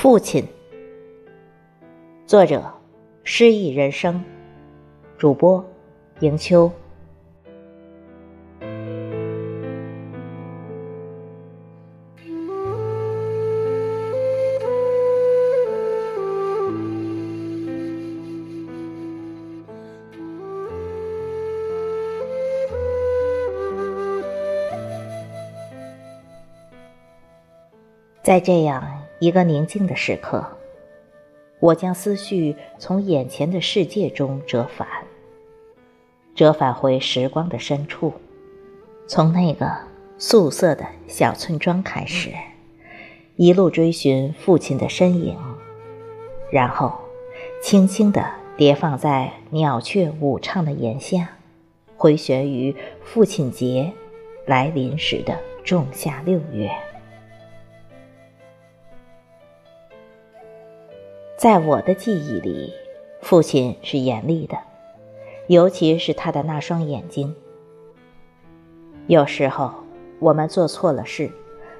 父亲，作者：诗意人生，主播：迎秋。在这样一个宁静的时刻，我将思绪从眼前的世界中折返，折返回时光的深处，从那个素色的小村庄开始，一路追寻父亲的身影，然后轻轻地叠放在鸟雀舞唱的檐下，回旋于父亲节来临时的仲夏六月。在我的记忆里，父亲是严厉的，尤其是他的那双眼睛。有时候我们做错了事，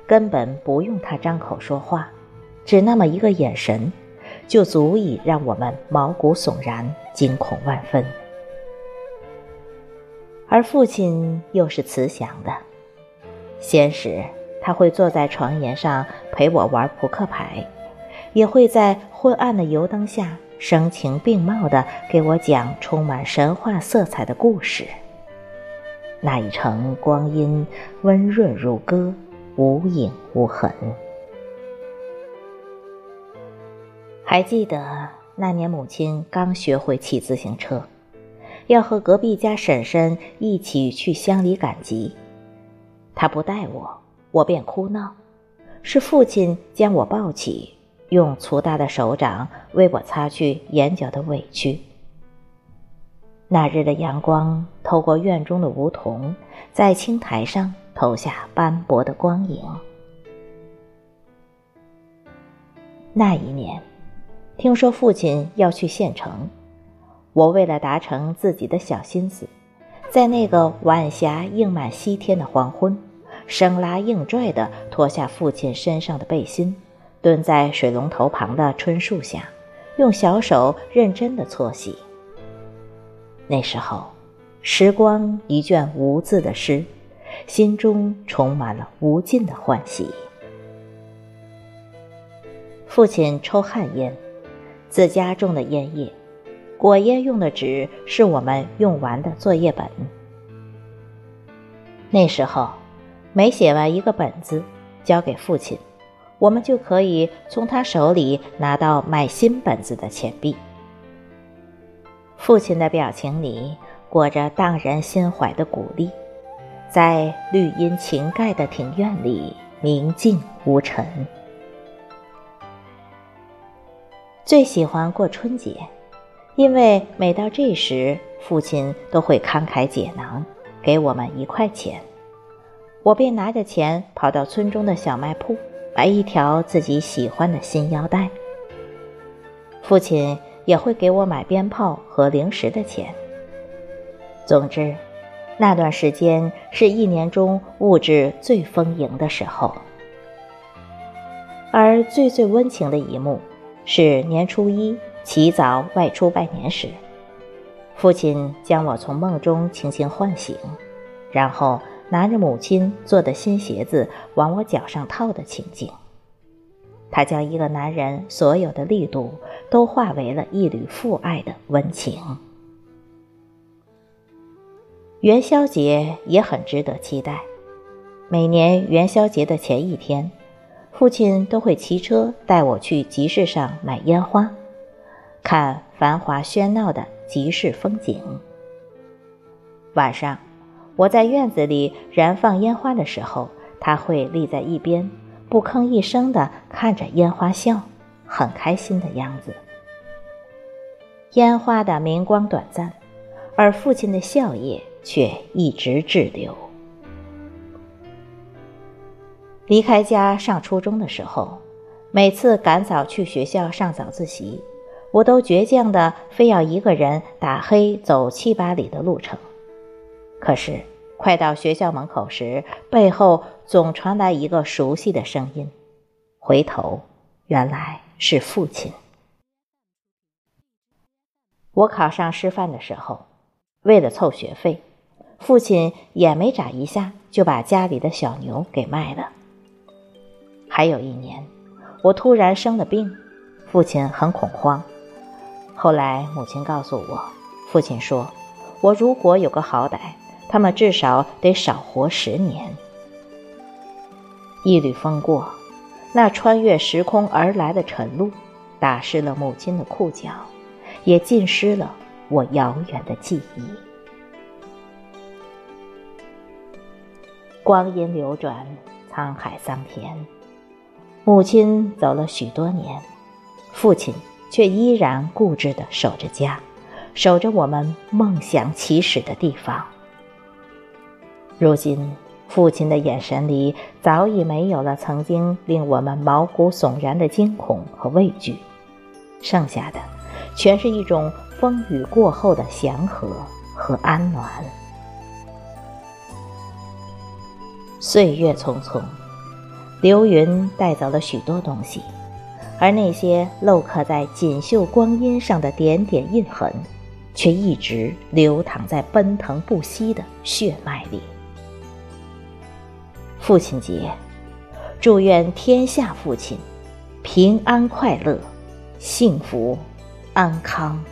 根本不用他张口说话，只那么一个眼神，就足以让我们毛骨悚然、惊恐万分。而父亲又是慈祥的，闲时他会坐在床沿上陪我玩扑克牌。也会在昏暗的油灯下声情并茂地给我讲充满神话色彩的故事。那一程光阴温润如歌，无影无痕。还记得那年母亲刚学会骑自行车，要和隔壁家婶婶一起去乡里赶集，她不带我，我便哭闹，是父亲将我抱起。用粗大的手掌为我擦去眼角的委屈。那日的阳光透过院中的梧桐，在青苔上投下斑驳的光影。那一年，听说父亲要去县城，我为了达成自己的小心思，在那个晚霞映满西天的黄昏，生拉硬拽地脱下父亲身上的背心。蹲在水龙头旁的椿树下，用小手认真的搓洗。那时候，时光一卷无字的诗，心中充满了无尽的欢喜。父亲抽旱烟，自家种的烟叶，裹烟用的纸是我们用完的作业本。那时候，每写完一个本子，交给父亲。我们就可以从他手里拿到买新本子的钱币。父亲的表情里裹着荡人心怀的鼓励，在绿荫擎盖的庭院里宁静无尘。最喜欢过春节，因为每到这时，父亲都会慷慨解囊，给我们一块钱，我便拿着钱跑到村中的小卖铺。买一条自己喜欢的新腰带。父亲也会给我买鞭炮和零食的钱。总之，那段时间是一年中物质最丰盈的时候。而最最温情的一幕，是年初一起早外出拜年时，父亲将我从梦中轻轻唤醒，然后。拿着母亲做的新鞋子往我脚上套的情景，他将一个男人所有的力度都化为了一缕父爱的温情。元宵节也很值得期待，每年元宵节的前一天，父亲都会骑车带我去集市上买烟花，看繁华喧闹的集市风景。晚上。我在院子里燃放烟花的时候，他会立在一边，不吭一声地看着烟花笑，很开心的样子。烟花的明光短暂，而父亲的笑靥却一直滞留。离开家上初中的时候，每次赶早去学校上早自习，我都倔强的非要一个人打黑走七八里的路程。可是，快到学校门口时，背后总传来一个熟悉的声音。回头，原来是父亲。我考上师范的时候，为了凑学费，父亲眼没眨一下就把家里的小牛给卖了。还有一年，我突然生了病，父亲很恐慌。后来母亲告诉我，父亲说：“我如果有个好歹，他们至少得少活十年。”一缕风过，那穿越时空而来的晨露，打湿了母亲的裤脚。也浸湿了我遥远的记忆。光阴流转，沧海桑田，母亲走了许多年，父亲却依然固执的守着家，守着我们梦想起始的地方。如今，父亲的眼神里早已没有了曾经令我们毛骨悚然的惊恐和畏惧，剩下的。全是一种风雨过后的祥和和安暖。岁月匆匆，流云带走了许多东西，而那些镂刻在锦绣光阴上的点点印痕，却一直流淌在奔腾不息的血脉里。父亲节，祝愿天下父亲平安快乐、幸福。安康。